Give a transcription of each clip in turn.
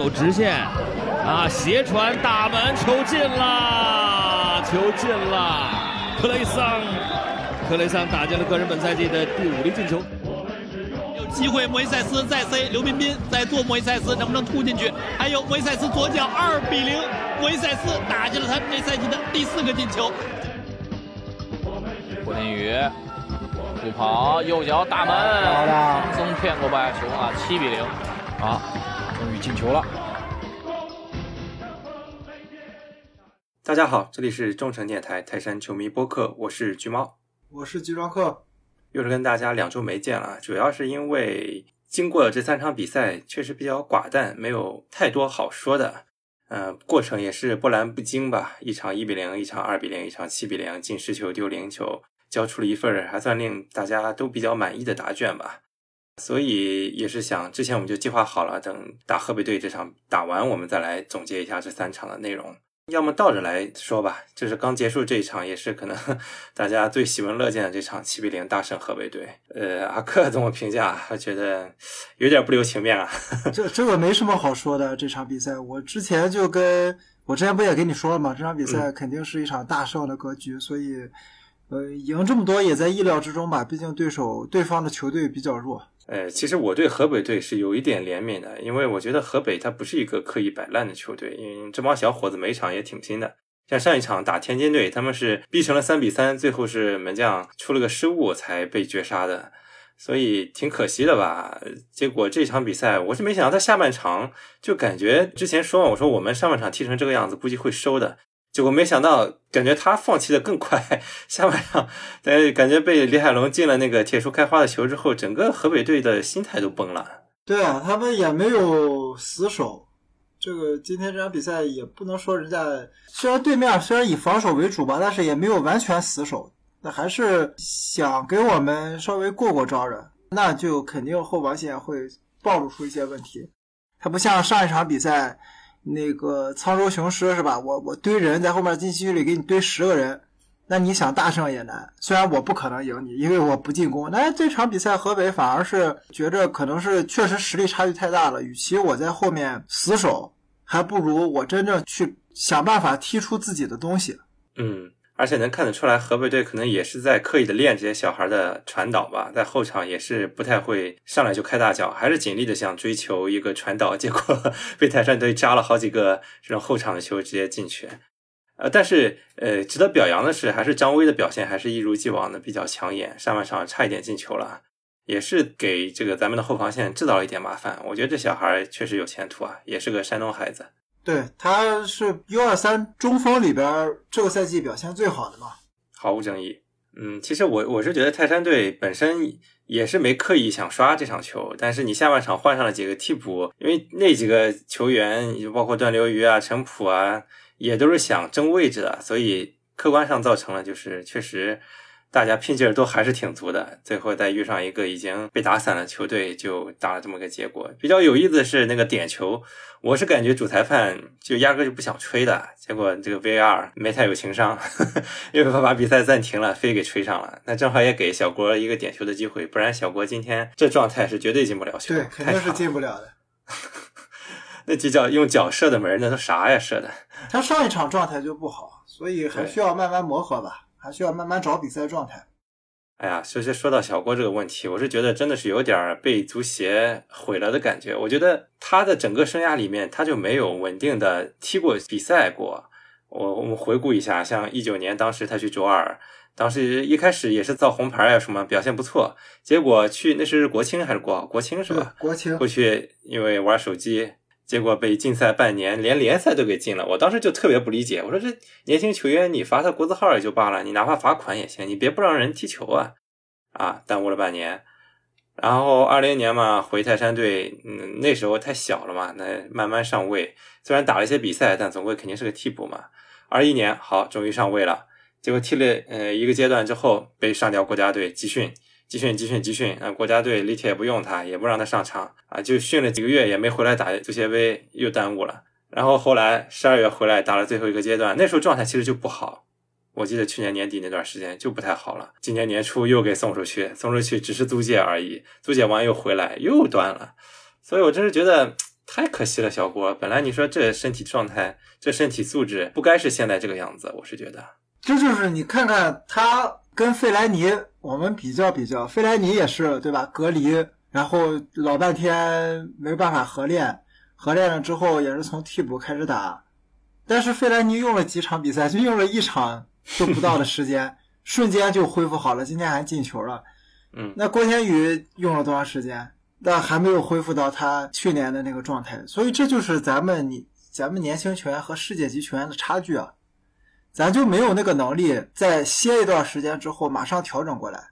走直线，啊，斜传打门，球进了，球进了，克雷桑，克雷桑打进了个人本赛季的第五粒进球。有机会，莫伊塞斯再塞，刘彬彬再做莫伊塞斯，能不能突进去？还有莫伊塞斯左脚二比零，莫伊塞斯打进了他这赛季的第四个进球。郭天宇不跑，右脚大门，轻松骗过白球啊，七比零，啊，终于进球了。大家好，这里是众诚电台泰山球迷播客，我是橘猫，我是橘庄客，又是跟大家两周没见了，主要是因为经过这三场比赛确实比较寡淡，没有太多好说的。嗯，过程也是波澜不惊吧，一场一比零，一场二比零，一场七比零，进十球丢零球，交出了一份还算令大家都比较满意的答卷吧。所以也是想，之前我们就计划好了，等打河北队这场打完，我们再来总结一下这三场的内容。要么倒着来说吧，就是刚结束这一场，也是可能 大家最喜闻乐见的这场七比零大胜河北队。呃，阿克怎么评价？他觉得有点不留情面啊。这这个没什么好说的，这场比赛我之前就跟我之前不也跟你说了吗？这场比赛肯定是一场大胜的格局，所以呃，赢这么多也在意料之中吧。毕竟对手对方的球队比较弱。呃，其实我对河北队是有一点怜悯的，因为我觉得河北他不是一个刻意摆烂的球队，因为这帮小伙子每场也挺拼的。像上一场打天津队，他们是逼成了三比三，最后是门将出了个失误才被绝杀的，所以挺可惜的吧。结果这场比赛，我是没想到他下半场就感觉之前说我说我们上半场踢成这个样子，估计会收的。结果没想到，感觉他放弃的更快。下半场，呃，感觉被李海龙进了那个铁树开花的球之后，整个河北队的心态都崩了。对啊，他们也没有死守。这个今天这场比赛也不能说人家，虽然对面虽然以防守为主吧，但是也没有完全死守。那还是想给我们稍微过过招的，那就肯定后防线会暴露出一些问题。他不像上一场比赛。那个沧州雄狮是吧？我我堆人在后面禁区里给你堆十个人，那你想大胜也难。虽然我不可能赢你，因为我不进攻。那这场比赛河北反而是觉着可能是确实实力差距太大了。与其我在后面死守，还不如我真正去想办法踢出自己的东西。嗯。而且能看得出来，河北队可能也是在刻意的练这些小孩的传导吧，在后场也是不太会上来就开大脚，还是尽力的想追求一个传导，结果 被泰山队扎了好几个这种后场的球直接进去。呃，但是呃，值得表扬的是，还是张威的表现还是一如既往的比较抢眼，上半场差一点进球了，也是给这个咱们的后防线制造了一点麻烦。我觉得这小孩确实有前途啊，也是个山东孩子。对，他是 U 二三中锋里边这个赛季表现最好的嘛，毫无争议。嗯，其实我我是觉得泰山队本身也是没刻意想刷这场球，但是你下半场换上了几个替补，因为那几个球员，就包括段流鱼啊、陈普啊，也都是想争位置的，所以客观上造成了就是确实。大家拼劲儿都还是挺足的，最后再遇上一个已经被打散的球队，就打了这么个结果。比较有意思的是那个点球，我是感觉主裁判就压根就不想吹的，结果这个 VAR 没太有情商，又把比赛暂停了，非给吹上了。那正好也给小国一个点球的机会，不然小国今天这状态是绝对进不了球，对，肯定是进不了的。那就叫用脚射的门，那都啥呀？射的？他上一场状态就不好，所以还需要慢慢磨合吧。还需要慢慢找比赛状态。哎呀，其实说到小郭这个问题，我是觉得真的是有点被足协毁了的感觉。我觉得他的整个生涯里面，他就没有稳定的踢过比赛过。我我们回顾一下，像一九年当时他去卓尔，当时一开始也是造红牌啊什么，表现不错。结果去那是国青还是国？国青是吧？国青过去因为玩手机。结果被禁赛半年，连联赛都给禁了。我当时就特别不理解，我说这年轻球员你罚他国字号也就罢了，你哪怕罚款也行，你别不让人踢球啊！啊，耽误了半年。然后二零年嘛，回泰山队，嗯，那时候太小了嘛，那慢慢上位。虽然打了一些比赛，但总归肯定是个替补嘛。二一年好，终于上位了。结果踢了呃一个阶段之后，被上调国家队集训。集训集训集训啊！国家队李铁也不用他，也不让他上场啊，就训了几个月，也没回来打足协杯，又耽误了。然后后来十二月回来打了最后一个阶段，那时候状态其实就不好。我记得去年年底那段时间就不太好了。今年年初又给送出去，送出去只是租借而已，租借完又回来又断了。所以我真是觉得太可惜了，小郭。本来你说这身体状态、这身体素质不该是现在这个样子，我是觉得。这就是你看看他跟费莱尼，我们比较比较，费莱尼也是对吧？隔离，然后老半天没办法合练，合练了之后也是从替补开始打，但是费莱尼用了几场比赛，就用了一场都不到的时间，瞬间就恢复好了，今天还进球了。嗯，那郭天宇用了多长时间？但还没有恢复到他去年的那个状态，所以这就是咱们你咱们年轻球员和世界级球员的差距啊，咱就没有那个能力在歇一段时间之后马上调整过来。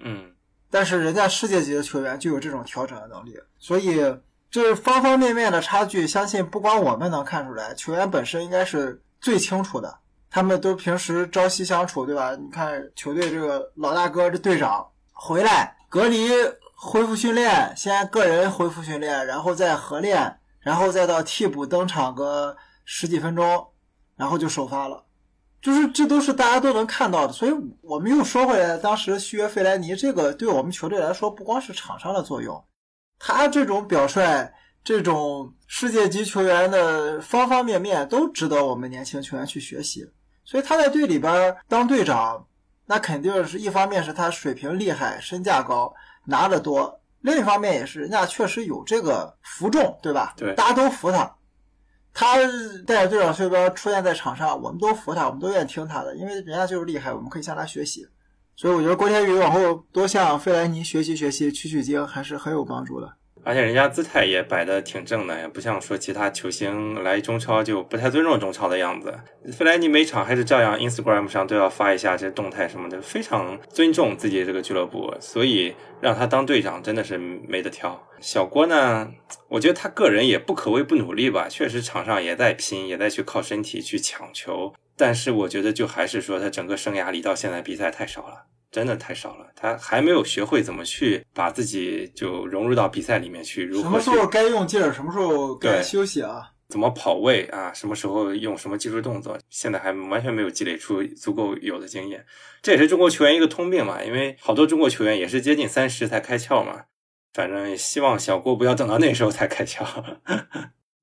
嗯，但是人家世界级的球员就有这种调整的能力，所以这方方面面的差距，相信不光我们能看出来，球员本身应该是最清楚的。他们都平时朝夕相处，对吧？你看球队这个老大哥这队长回来隔离。恢复训练，先个人恢复训练，然后再合练，然后再到替补登场个十几分钟，然后就首发了。就是这都是大家都能看到的。所以我们又说回来，当时续约费莱尼，这个对我们球队来说，不光是场上的作用，他这种表率，这种世界级球员的方方面面都值得我们年轻球员去学习。所以他在队里边当队长，那肯定是一方面是他水平厉害，身价高。拿得多，另一方面也是人家确实有这个服众，对吧？对，大家都服他。他带着队长袖标出现在场上，我们都服他，我们都愿意听他的，因为人家就是厉害，我们可以向他学习。所以我觉得郭天宇往后多向费莱尼学习学习，取取经，还是很有帮助的。而且人家姿态也摆的挺正的，也不像说其他球星来中超就不太尊重中超的样子。费莱尼每场还是照样 Instagram 上都要发一下这动态什么的，非常尊重自己这个俱乐部，所以让他当队长真的是没得挑。小郭呢，我觉得他个人也不可谓不努力吧，确实场上也在拼，也在去靠身体去抢球，但是我觉得就还是说他整个生涯里到现在比赛太少了。真的太少了，他还没有学会怎么去把自己就融入到比赛里面去。如什么时候该用劲儿，什么时候该休息啊？怎么跑位啊？什么时候用什么技术动作？现在还完全没有积累出足够有的经验。这也是中国球员一个通病嘛，因为好多中国球员也是接近三十才开窍嘛。反正希望小郭不要等到那时候才开窍。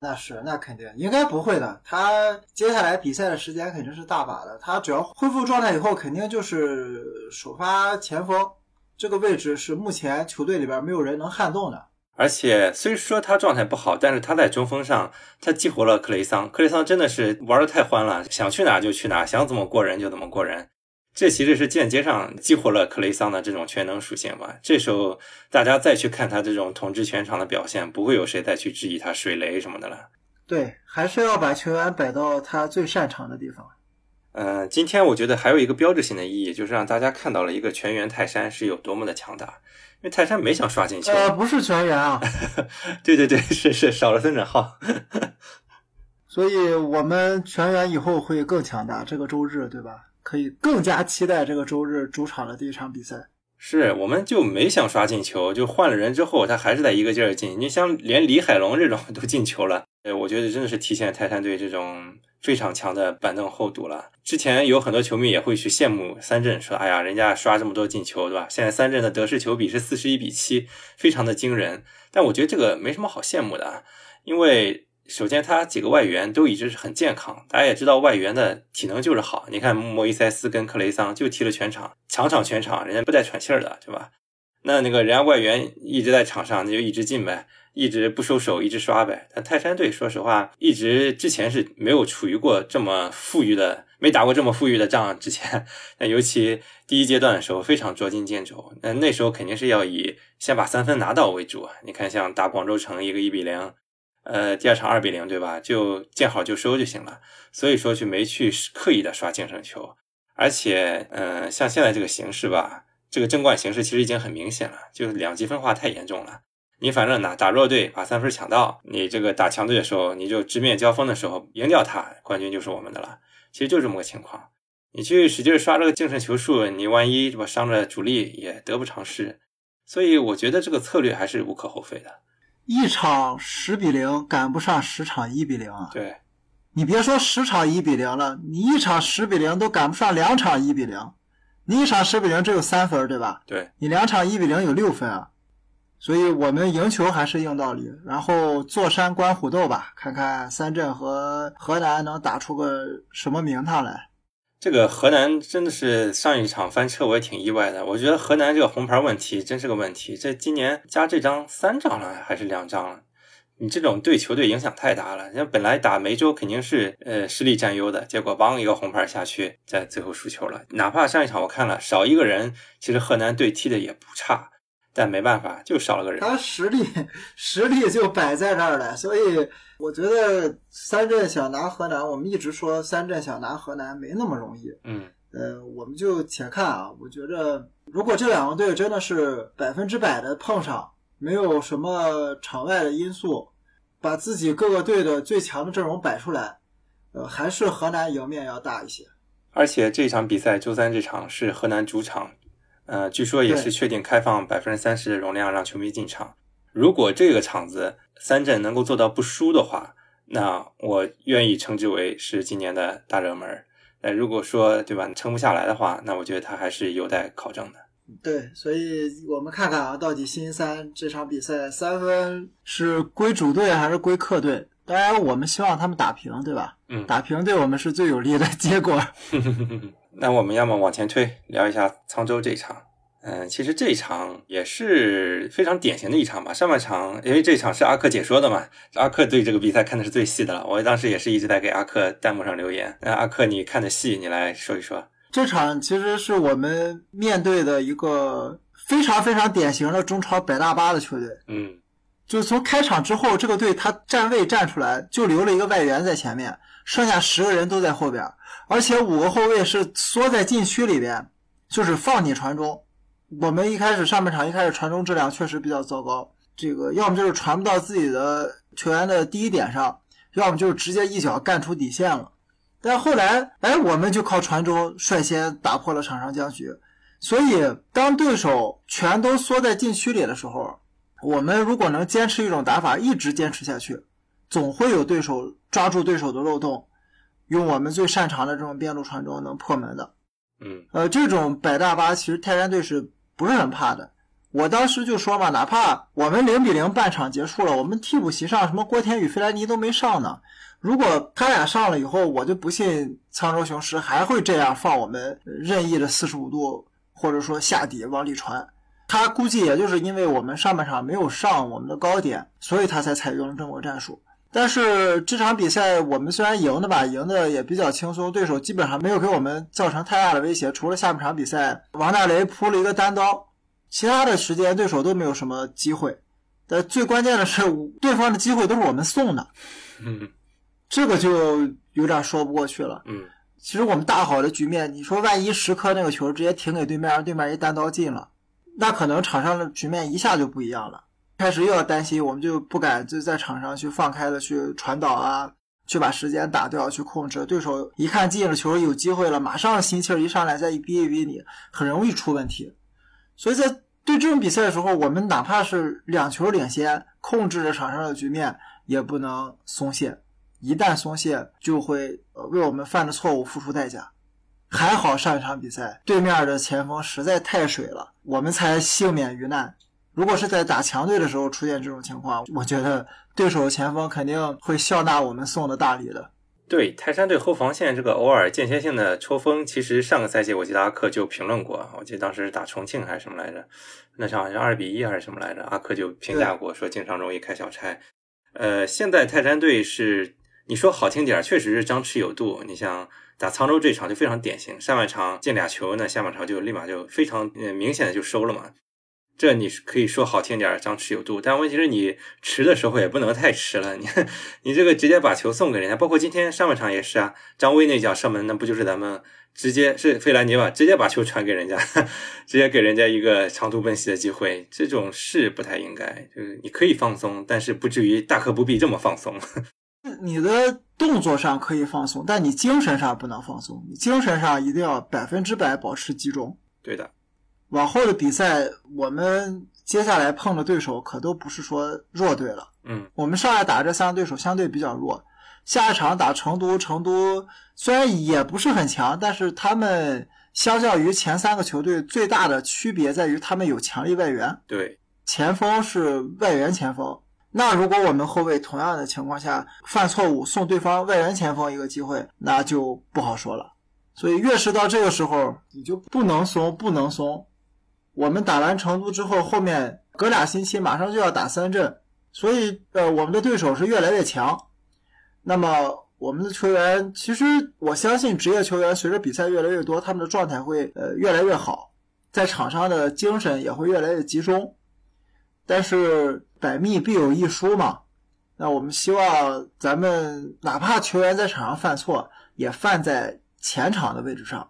那是，那肯定应该不会的。他接下来比赛的时间肯定是大把的。他只要恢复状态以后，肯定就是首发前锋这个位置是目前球队里边没有人能撼动的。而且虽说他状态不好，但是他在中锋上他激活了克雷桑。克雷桑真的是玩的太欢了，想去哪就去哪，想怎么过人就怎么过人。这其实是间接上激活了克雷桑的这种全能属性吧。这时候大家再去看他这种统治全场的表现，不会有谁再去质疑他水雷什么的了。对，还是要把球员摆到他最擅长的地方。嗯，今天我觉得还有一个标志性的意义，就是让大家看到了一个全员泰山是有多么的强大。因为泰山没想刷进球，呃，不是全员啊。对对对，是是少了孙准浩。所以我们全员以后会更强大。这个周日，对吧？可以更加期待这个周日主场的第一场比赛。是，我们就没想刷进球，就换了人之后，他还是在一个劲儿进。你像连李海龙这种都进球了，呃，我觉得真的是体现泰山队这种非常强的板凳厚度了。之前有很多球迷也会去羡慕三镇，说：“哎呀，人家刷这么多进球，对吧？”现在三镇的得失球比是四十一比七，非常的惊人。但我觉得这个没什么好羡慕的，因为。首先，他几个外援都一直是很健康。大家也知道，外援的体能就是好。你看，莫伊塞斯跟克雷桑就踢了全场，强场全场，人家不带喘气儿的，对吧？那那个人家外援一直在场上，那就一直进呗，一直不收手，一直刷呗。但泰山队说实话，一直之前是没有处于过这么富裕的，没打过这么富裕的仗之前。那尤其第一阶段的时候，非常捉襟见肘。那那时候肯定是要以先把三分拿到为主。你看，像打广州城一个一比零。呃，第二场二比零，对吧？就见好就收就行了。所以说，就没去刻意的刷净胜球。而且，嗯，像现在这个形势吧，这个争冠形势其实已经很明显了，就是两极分化太严重了。你反正打打弱队，把三分抢到；你这个打强队的时候，你就直面交锋的时候赢掉他，冠军就是我们的了。其实就这么个情况。你去使劲刷这个净胜球数，你万一这不伤着主力也得不偿失。所以，我觉得这个策略还是无可厚非的。一场十比零赶不上十场一比零啊！对，你别说十场一比零了，你一场十比零都赶不上两场一比零。你一场十比零只有三分，对吧？对，你两场一比零有六分啊！所以我们赢球还是硬道理。然后坐山观虎斗吧，看看三镇和河南能打出个什么名堂来。这个河南真的是上一场翻车，我也挺意外的。我觉得河南这个红牌问题真是个问题。这今年加这张三张了还是两张了？你这种对球队影响太大了。人家本来打梅州肯定是呃实力占优的，结果帮一个红牌下去，在最后输球了。哪怕上一场我看了少一个人，其实河南队踢的也不差，但没办法就少了个人。他实力实力就摆在那儿了，所以我觉得三镇想拿河南，我们一直说三镇想拿河南没那么容易。嗯，呃，我们就且看啊。我觉着如果这两个队真的是百分之百的碰上。没有什么场外的因素，把自己各个队的最强的阵容摆出来，呃，还是河南赢面要大一些。而且这场比赛周三这场是河南主场，呃，据说也是确定开放百分之三十的容量让球迷进场。如果这个场子三镇能够做到不输的话，那我愿意称之为是今年的大热门。呃，如果说对吧撑不下来的话，那我觉得他还是有待考证的。对，所以我们看看啊，到底新三这场比赛三分是归主队还是归客队？当然，我们希望他们打平，对吧？嗯，打平对我们是最有利的结果。那我们要么往前推，聊一下沧州这一场。嗯，其实这一场也是非常典型的一场吧。上半场，因为这场是阿克解说的嘛，阿克对这个比赛看的是最细的了。我当时也是一直在给阿克弹幕上留言。那阿克，你看的细，你来说一说。这场其实是我们面对的一个非常非常典型的中超百大巴的球队。嗯，就是从开场之后，这个队他站位站出来，就留了一个外援在前面，剩下十个人都在后边，而且五个后卫是缩在禁区里边，就是放你传中。我们一开始上半场一开始传中质量确实比较糟糕，这个要么就是传不到自己的球员的第一点上，要么就是直接一脚干出底线了。但后来，哎，我们就靠传中率先打破了场上僵局。所以，当对手全都缩在禁区里的时候，我们如果能坚持一种打法，一直坚持下去，总会有对手抓住对手的漏洞，用我们最擅长的这种边路传中能破门的。嗯，呃，这种摆大巴其实泰山队是不是很怕的？我当时就说嘛，哪怕我们零比零半场结束了，我们替补席上什么郭田雨、费莱尼都没上呢。如果他俩上了以后，我就不信沧州雄狮还会这样放我们任意的四十五度，或者说下底往里传。他估计也就是因为我们上半场没有上我们的高点，所以他才采用了这种战术。但是这场比赛我们虽然赢的吧，赢的也比较轻松，对手基本上没有给我们造成太大的威胁，除了下半场比赛王大雷扑了一个单刀，其他的时间对手都没有什么机会。但最关键的是，对方的机会都是我们送的。嗯。这个就有点说不过去了。嗯，其实我们大好的局面，你说万一十颗那个球直接停给对面，让对面一单刀进了，那可能场上的局面一下就不一样了。开始又要担心，我们就不敢就在场上去放开了去传导啊，去把时间打掉，去控制对手。一看进了球有机会了，马上心气儿一上来再一逼一逼你，很容易出问题。所以在对这种比赛的时候，我们哪怕是两球领先，控制着场上的局面，也不能松懈。一旦松懈，就会为我们犯的错误付出代价。还好上一场比赛对面的前锋实在太水了，我们才幸免于难。如果是在打强队的时候出现这种情况，我觉得对手前锋肯定会笑纳我们送的大礼的。对泰山队后防线这个偶尔间歇性的抽风，其实上个赛季我记得阿克就评论过，我记得当时打重庆还是什么来着，那场好像二比一还是什么来着，阿克就评价过说经常容易开小差。呃，现在泰山队是。你说好听点儿，确实是张弛有度。你像打沧州这场就非常典型，上半场进俩球，那下半场就立马就非常明显的就收了嘛。这你可以说好听点儿，张弛有度，但问题是你迟的时候也不能太迟了。你你这个直接把球送给人家，包括今天上半场也是啊，张威那脚射门，那不就是咱们直接是费兰尼吧，直接把球传给人家，直接给人家一个长途奔袭的机会，这种是不太应该。就是你可以放松，但是不至于大可不必这么放松。你的动作上可以放松，但你精神上不能放松。你精神上一定要百分之百保持集中。对的，往后的比赛，我们接下来碰的对手可都不是说弱队了。嗯，我们上来打这三个对手相对比较弱，下一场打成都，成都虽然也不是很强，但是他们相较于前三个球队最大的区别在于他们有强力外援。对，前锋是外援前锋，那如果我们后卫同样的情况下犯错误，送对方外援前锋一个机会，那就不好说了。所以越是到这个时候，你就不能松，不能松。我们打完成都之后，后面隔俩星期马上就要打三镇，所以呃，我们的对手是越来越强。那么我们的球员，其实我相信职业球员随着比赛越来越多，他们的状态会呃越来越好，在场上的精神也会越来越集中。但是百密必有一疏嘛，那我们希望咱们哪怕球员在场上犯错，也犯在前场的位置上。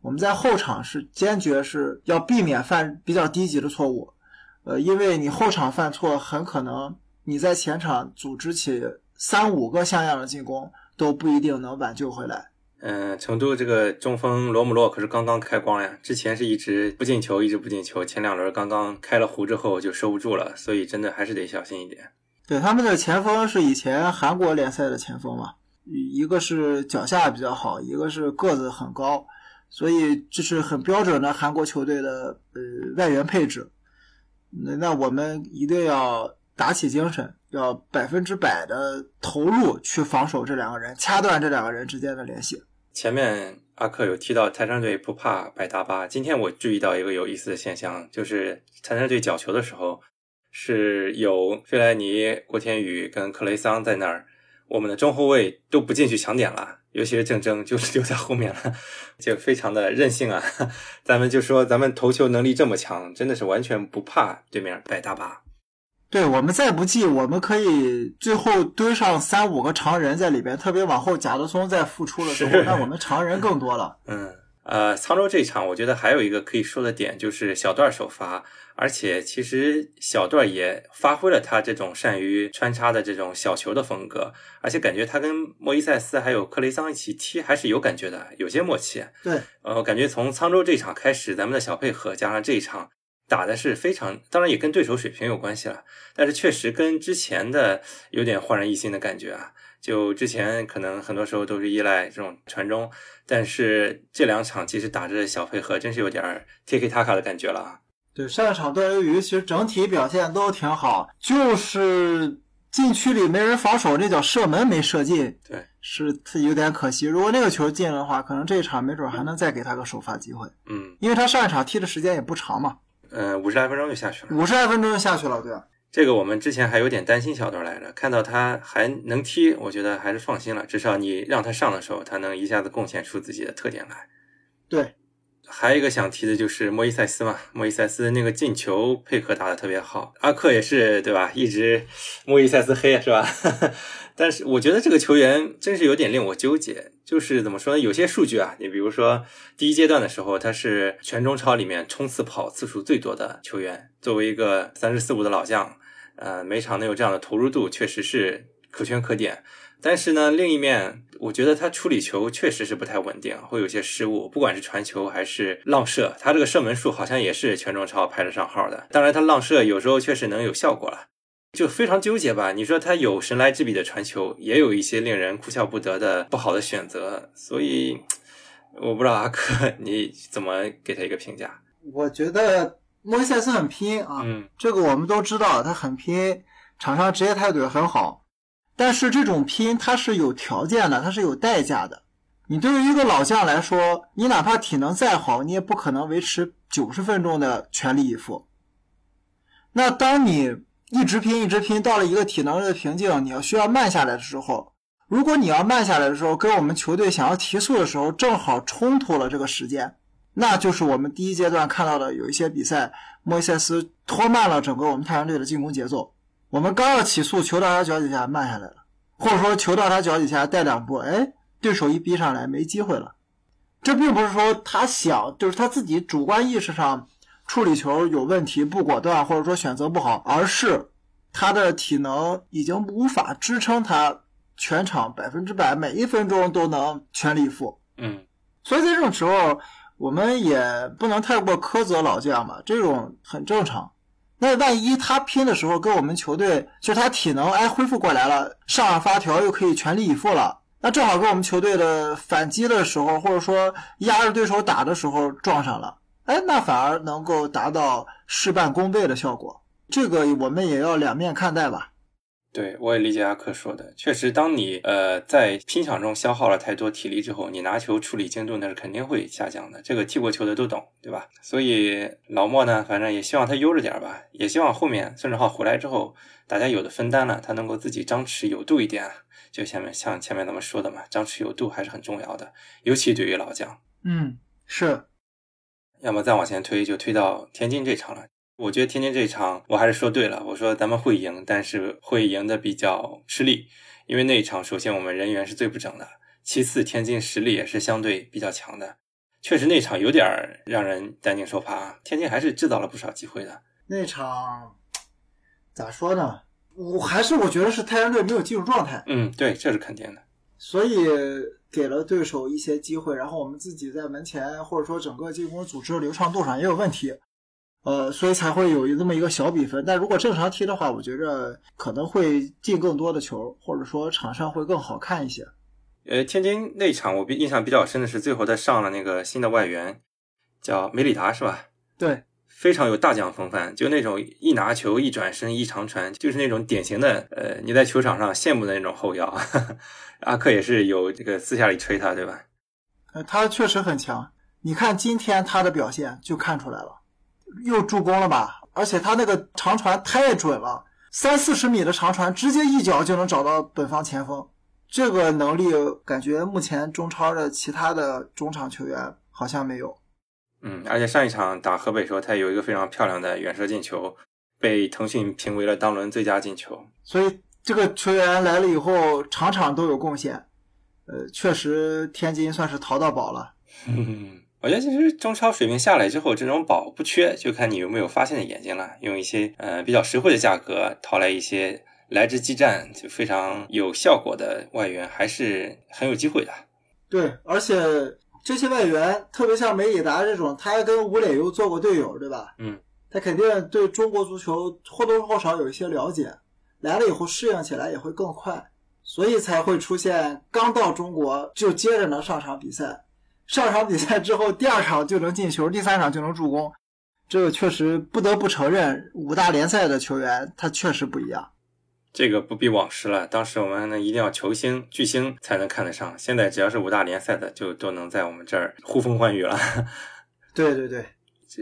我们在后场是坚决是要避免犯比较低级的错误，呃，因为你后场犯错，很可能你在前场组织起三五个像样的进攻都不一定能挽救回来。嗯，成都这个中锋罗姆洛可是刚刚开光呀，之前是一直不进球，一直不进球，前两轮刚刚开了壶之后就收不住了，所以真的还是得小心一点。对，他们的前锋是以前韩国联赛的前锋嘛，一个是脚下比较好，一个是个子很高。所以这是很标准的韩国球队的呃外援配置，那那我们一定要打起精神，要百分之百的投入去防守这两个人，掐断这两个人之间的联系。前面阿克有提到泰山队不怕百大巴，今天我注意到一个有意思的现象，就是泰山队角球的时候是有费莱尼、郭天宇跟克雷桑在那儿，我们的中后卫都不进去抢点了。尤其是郑铮就 是留在后面了，就非常的任性啊！咱们就说咱们投球能力这么强，真的是完全不怕对面摆大巴。对我们再不济，我们可以最后堆上三五个常人在里边，特别往后贾德松再复出的时候，那我们常人更多了。嗯，呃，沧州这场我觉得还有一个可以说的点就是小段首发。而且其实小段也发挥了他这种善于穿插的这种小球的风格，而且感觉他跟莫伊塞斯还有克雷桑一起踢还是有感觉的，有些默契。对，呃，感觉从沧州这场开始，咱们的小配合加上这一场打的是非常，当然也跟对手水平有关系了，但是确实跟之前的有点焕然一新的感觉啊。就之前可能很多时候都是依赖这种传中，但是这两场其实打着小配合，真是有点 Tiki Taka 的感觉了。对上一场段流鱼，其实整体表现都挺好，就是禁区里没人防守，那脚射门没射进，对，是他有点可惜。如果那个球进了的话，可能这一场没准还能再给他个首发机会。嗯，因为他上一场踢的时间也不长嘛，呃，五十来分钟就下去了，五十来分钟就下去了，对。这个我们之前还有点担心小段来着，看到他还能踢，我觉得还是放心了。至少你让他上的时候，他能一下子贡献出自己的特点来。对。还有一个想提的就是莫伊塞斯嘛，莫伊塞斯那个进球配合打的特别好，阿克也是对吧？一直莫伊塞斯黑是吧？但是我觉得这个球员真是有点令我纠结，就是怎么说呢？有些数据啊，你比如说第一阶段的时候，他是全中超里面冲刺跑次数最多的球员，作为一个三十四五的老将，呃，每场能有这样的投入度，确实是可圈可点。但是呢，另一面，我觉得他处理球确实是不太稳定，会有些失误，不管是传球还是浪射，他这个射门数好像也是全中超排得上号的。当然，他浪射有时候确实能有效果了，就非常纠结吧。你说他有神来之笔的传球，也有一些令人哭笑不得的不好的选择，所以我不知道阿克你怎么给他一个评价？我觉得莫西塞斯很拼啊，嗯，这个我们都知道，他很拼，场上职业态度也很好。但是这种拼它是有条件的，它是有代价的。你对于一个老将来说，你哪怕体能再好，你也不可能维持九十分钟的全力以赴。那当你一直拼一直拼，到了一个体能的瓶颈，你要需要慢下来的时候，如果你要慢下来的时候，跟我们球队想要提速的时候正好冲突了这个时间，那就是我们第一阶段看到的有一些比赛，莫伊塞斯拖慢了整个我们太阳队的进攻节奏。我们刚要起速，球到他脚底下慢下来了，或者说球到他脚底下带两步，哎，对手一逼上来没机会了。这并不是说他想，就是他自己主观意识上处理球有问题，不果断，或者说选择不好，而是他的体能已经无法支撑他全场百分之百每一分钟都能全力以赴。嗯，所以在这种时候，我们也不能太过苛责老将吧，这种很正常。那万一他拼的时候跟我们球队，就是他体能哎恢复过来了，上了发条又可以全力以赴了，那正好跟我们球队的反击的时候，或者说压着对手打的时候撞上了，哎，那反而能够达到事半功倍的效果。这个我们也要两面看待吧。对，我也理解阿克说的，确实，当你呃在拼抢中消耗了太多体力之后，你拿球处理精度那是肯定会下降的。这个踢过球的都懂，对吧？所以老莫呢，反正也希望他悠着点吧，也希望后面孙哲浩回来之后，大家有的分担了，他能够自己张弛有度一点。就前面像前面咱们说的嘛，张弛有度还是很重要的，尤其对于老将。嗯，是。要么再往前推，就推到天津这场了。我觉得天津这场我还是说对了，我说咱们会赢，但是会赢的比较吃力，因为那一场首先我们人员是最不整的，其次天津实力也是相对比较强的，确实那场有点让人担惊受怕。天津还是制造了不少机会的。那场咋说呢？我还是我觉得是太阳队没有进入状态。嗯，对，这是肯定的。所以给了对手一些机会，然后我们自己在门前或者说整个进攻组织流畅度上也有问题。呃，所以才会有这么一个小比分。但如果正常踢的话，我觉着可能会进更多的球，或者说场上会更好看一些。呃，天津那场我比印象比较深的是最后他上了那个新的外援，叫梅里达是吧？对，非常有大将风范，就那种一拿球一转身一长传，就是那种典型的呃你在球场上羡慕的那种后腰。阿克也是有这个私下里吹他，对吧？呃，他确实很强。你看今天他的表现就看出来了。又助攻了吧？而且他那个长传太准了，三四十米的长传直接一脚就能找到本方前锋，这个能力感觉目前中超的其他的中场球员好像没有。嗯，而且上一场打河北时候，他有一个非常漂亮的远射进球，被腾讯评为了当轮最佳进球。所以这个球员来了以后，场场都有贡献。呃，确实天津算是淘到宝了。我觉得其实中超水平下来之后，这种宝不缺，就看你有没有发现的眼睛了。用一些呃比较实惠的价格淘来一些来之激战就非常有效果的外援，还是很有机会的。对，而且这些外援，特别像梅里达这种，他还跟吴磊又做过队友，对吧？嗯，他肯定对中国足球或多或少有一些了解，来了以后适应起来也会更快，所以才会出现刚到中国就接着能上场比赛。上场比赛之后，第二场就能进球，第三场就能助攻，这个确实不得不承认，五大联赛的球员他确实不一样。这个不比往时了，当时我们呢一定要球星巨星才能看得上，现在只要是五大联赛的，就都能在我们这儿呼风唤雨了。对对对，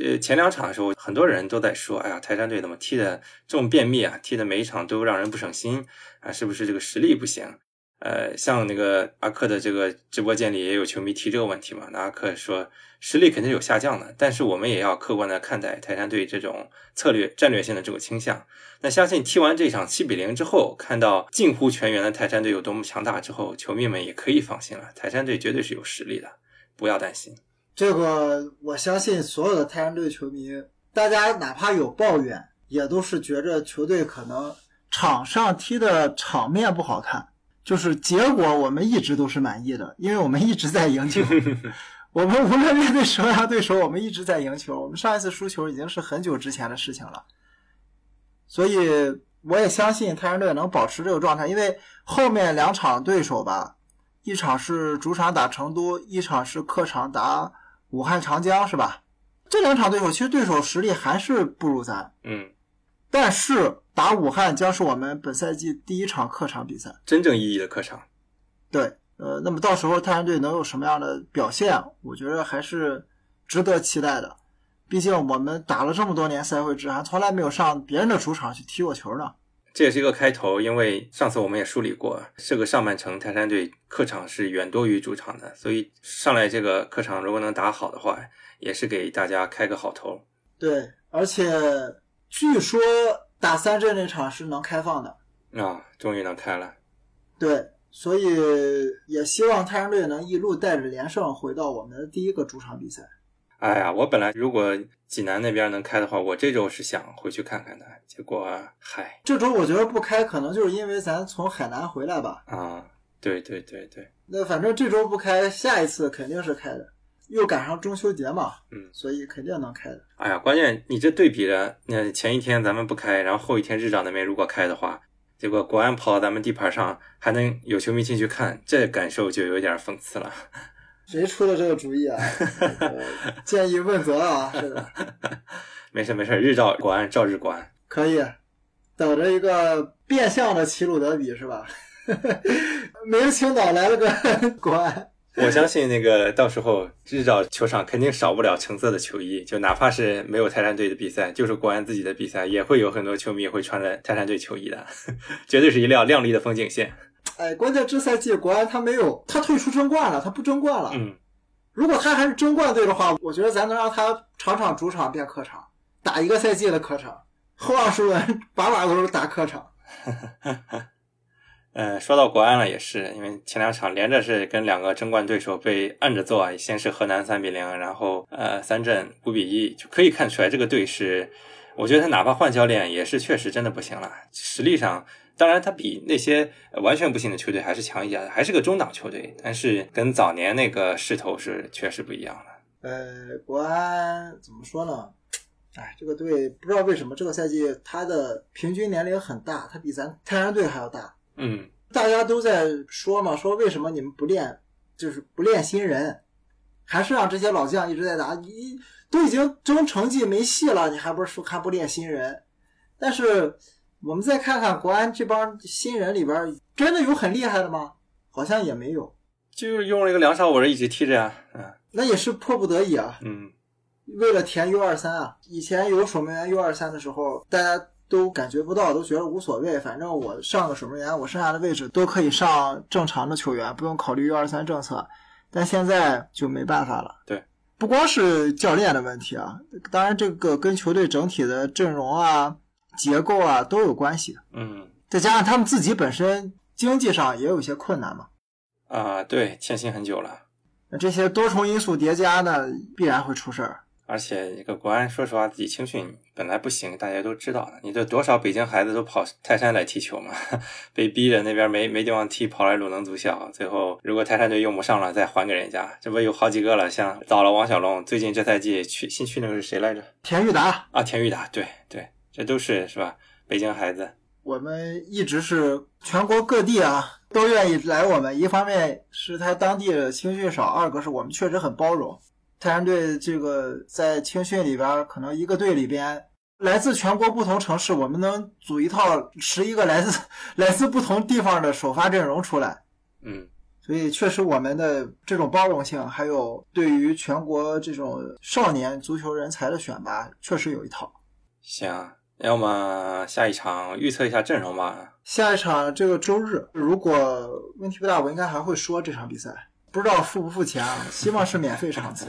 呃，前两场的时候，很多人都在说，哎呀，泰山队怎么踢的这么便秘啊？踢的每一场都让人不省心啊，是不是这个实力不行？呃，像那个阿克的这个直播间里也有球迷提这个问题嘛？那阿克说实力肯定有下降的，但是我们也要客观的看待泰山队这种策略战略性的这个倾向。那相信踢完这场七比零之后，看到近乎全员的泰山队有多么强大之后，球迷们也可以放心了，泰山队绝对是有实力的，不要担心。这个我相信所有的泰山队球迷，大家哪怕有抱怨，也都是觉着球队可能场上踢的场面不好看。就是结果，我们一直都是满意的，因为我们一直在赢球。我们无论面对什么样对手，我们一直在赢球。我们上一次输球已经是很久之前的事情了，所以我也相信泰山队能保持这个状态。因为后面两场对手吧，一场是主场打成都，一场是客场打武汉长江，是吧？这两场对手其实对手实力还是不如咱。嗯。但是打武汉将是我们本赛季第一场客场比赛，真正意义的客场。对，呃，那么到时候泰山队能有什么样的表现？我觉得还是值得期待的。毕竟我们打了这么多年赛会制，还从来没有上别人的主场去踢过球呢。这也是一个开头，因为上次我们也梳理过，这个上半程泰山队客场是远多于主场的，所以上来这个客场如果能打好的话，也是给大家开个好头。对，而且。据说打三镇那场是能开放的啊，终于能开了。对，所以也希望太阳队能一路带着连胜回到我们的第一个主场比赛。哎呀，我本来如果济南那边能开的话，我这周是想回去看看的。结果，嗨，这周我觉得不开，可能就是因为咱从海南回来吧。啊，对对对对。那反正这周不开，下一次肯定是开的。又赶上中秋节嘛，嗯，所以肯定能开的。哎呀，关键你这对比着，那前一天咱们不开，然后后一天日照那边如果开的话，结果国安跑到咱们地盘上，还能有球迷进去看，这感受就有点讽刺了。谁出的这个主意啊？建议问责啊！是的，没事没事，日照国安照日国安。可以，等着一个变相的齐鲁德比是吧？明青岛来了个国安，我相信那个到时候日照球场肯定少不了橙色的球衣，就哪怕是没有泰山队的比赛，就是国安自己的比赛，也会有很多球迷会穿着泰山队球衣的，绝对是一辆亮丽的风景线。哎，关键这赛季国安他没有，他退出争冠了，他不争冠了。嗯，如果他还是争冠队的话，我觉得咱能让他场场主场变客场，打一个赛季的客场，后二十轮 把把都是打客场。呃，说到国安了，也是因为前两场连着是跟两个争冠对手被按着做啊，先是河南三比零，然后呃三镇五比一，就可以看出来这个队是，我觉得他哪怕换教练也是确实真的不行了。实力上，当然他比那些完全不行的球队还是强一点，还是个中档球队，但是跟早年那个势头是确实不一样了。呃，国安怎么说呢？哎，这个队不知道为什么这个赛季他的平均年龄很大，他比咱泰山队还要大。嗯，大家都在说嘛，说为什么你们不练，就是不练新人，还是让这些老将一直在打？你都已经争成绩没戏了，你还不是说还不练新人？但是我们再看看国安这帮新人里边，真的有很厉害的吗？好像也没有，就是用了一个梁少伟一直踢着呀，嗯，那也是迫不得已啊，嗯，为了填 U 二三啊。以前有守门员 U 二三的时候，大家。都感觉不到，都觉得无所谓，反正我上个守门员，我剩下的位置都可以上正常的球员，不用考虑 U 二三政策。但现在就没办法了。对，不光是教练的问题啊，当然这个跟球队整体的阵容啊、结构啊都有关系。嗯，再加上他们自己本身经济上也有一些困难嘛。啊，对，欠薪很久了。那这些多重因素叠加呢，必然会出事儿。而且这个国安，说实话，自己青训本来不行，大家都知道的。你这多少北京孩子都跑泰山来踢球嘛，被逼着那边没没地方踢，跑来鲁能足校。最后如果泰山队用不上了，再还给人家。这不有好几个了，像早了王小龙，最近这赛季去新去那个是谁来着？田玉达啊，田玉达，对对，这都是是吧？北京孩子，我们一直是全国各地啊都愿意来我们。一方面是他当地的青训少，二个是我们确实很包容。泰山队这个在青训里边，可能一个队里边来自全国不同城市，我们能组一套十一个来自来自不同地方的首发阵容出来。嗯，所以确实我们的这种包容性，还有对于全国这种少年足球人才的选拔，确实有一套。行，要么下一场预测一下阵容吧。下一场这个周日，如果问题不大，我应该还会说这场比赛，不知道付不付钱啊？希望是免费场次。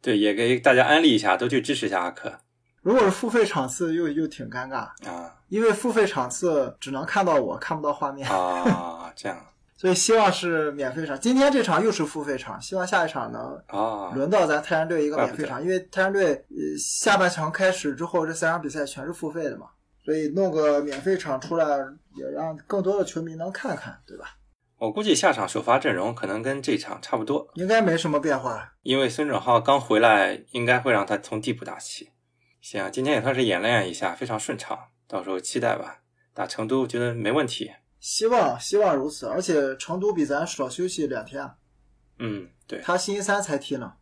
对，也给大家安利一下，都去支持一下阿克。如果是付费场次，又又挺尴尬啊，因为付费场次只能看到我，看不到画面啊，这样。所以希望是免费场。今天这场又是付费场，希望下一场能啊轮到咱泰山队一个免费场，因为泰山队呃下半场开始之后，这三场比赛全是付费的嘛，所以弄个免费场出来，也让更多的球迷能看看，对吧？我估计下场首发阵容可能跟这场差不多，应该没什么变化。因为孙准浩刚回来，应该会让他从替补打起。行，今天也算是演练一下，非常顺畅。到时候期待吧。打成都，觉得没问题。希望希望如此，而且成都比咱少休息两天。嗯，对。他星期三才踢呢。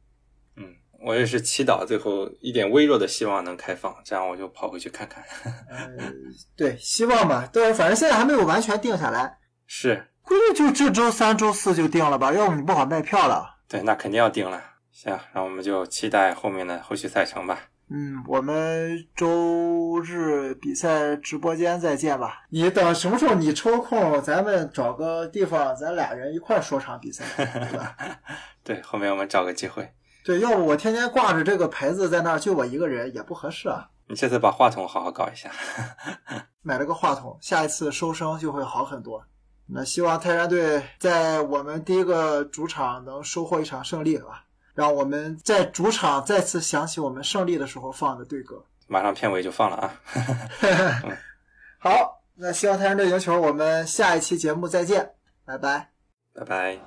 嗯，我也是祈祷最后一点微弱的希望能开放，这样我就跑回去看看。嗯，对，希望吧。对，反正现在还没有完全定下来。是。估计就这周三、周四就定了吧，要不你不好卖票了。对，那肯定要定了。行，那我们就期待后面的后续赛程吧。嗯，我们周日比赛直播间再见吧。你等什么时候你抽空，咱们找个地方，咱俩人一块说场比赛，对吧？对，后面我们找个机会。对，要不我天天挂着这个牌子在那儿，就我一个人也不合适啊。你这次把话筒好好搞一下。买了个话筒，下一次收声就会好很多。那希望泰山队在我们第一个主场能收获一场胜利吧，让我们在主场再次想起我们胜利的时候放的队歌。马上片尾就放了啊！好，那希望泰山队赢球，我们下一期节目再见，拜拜，拜拜。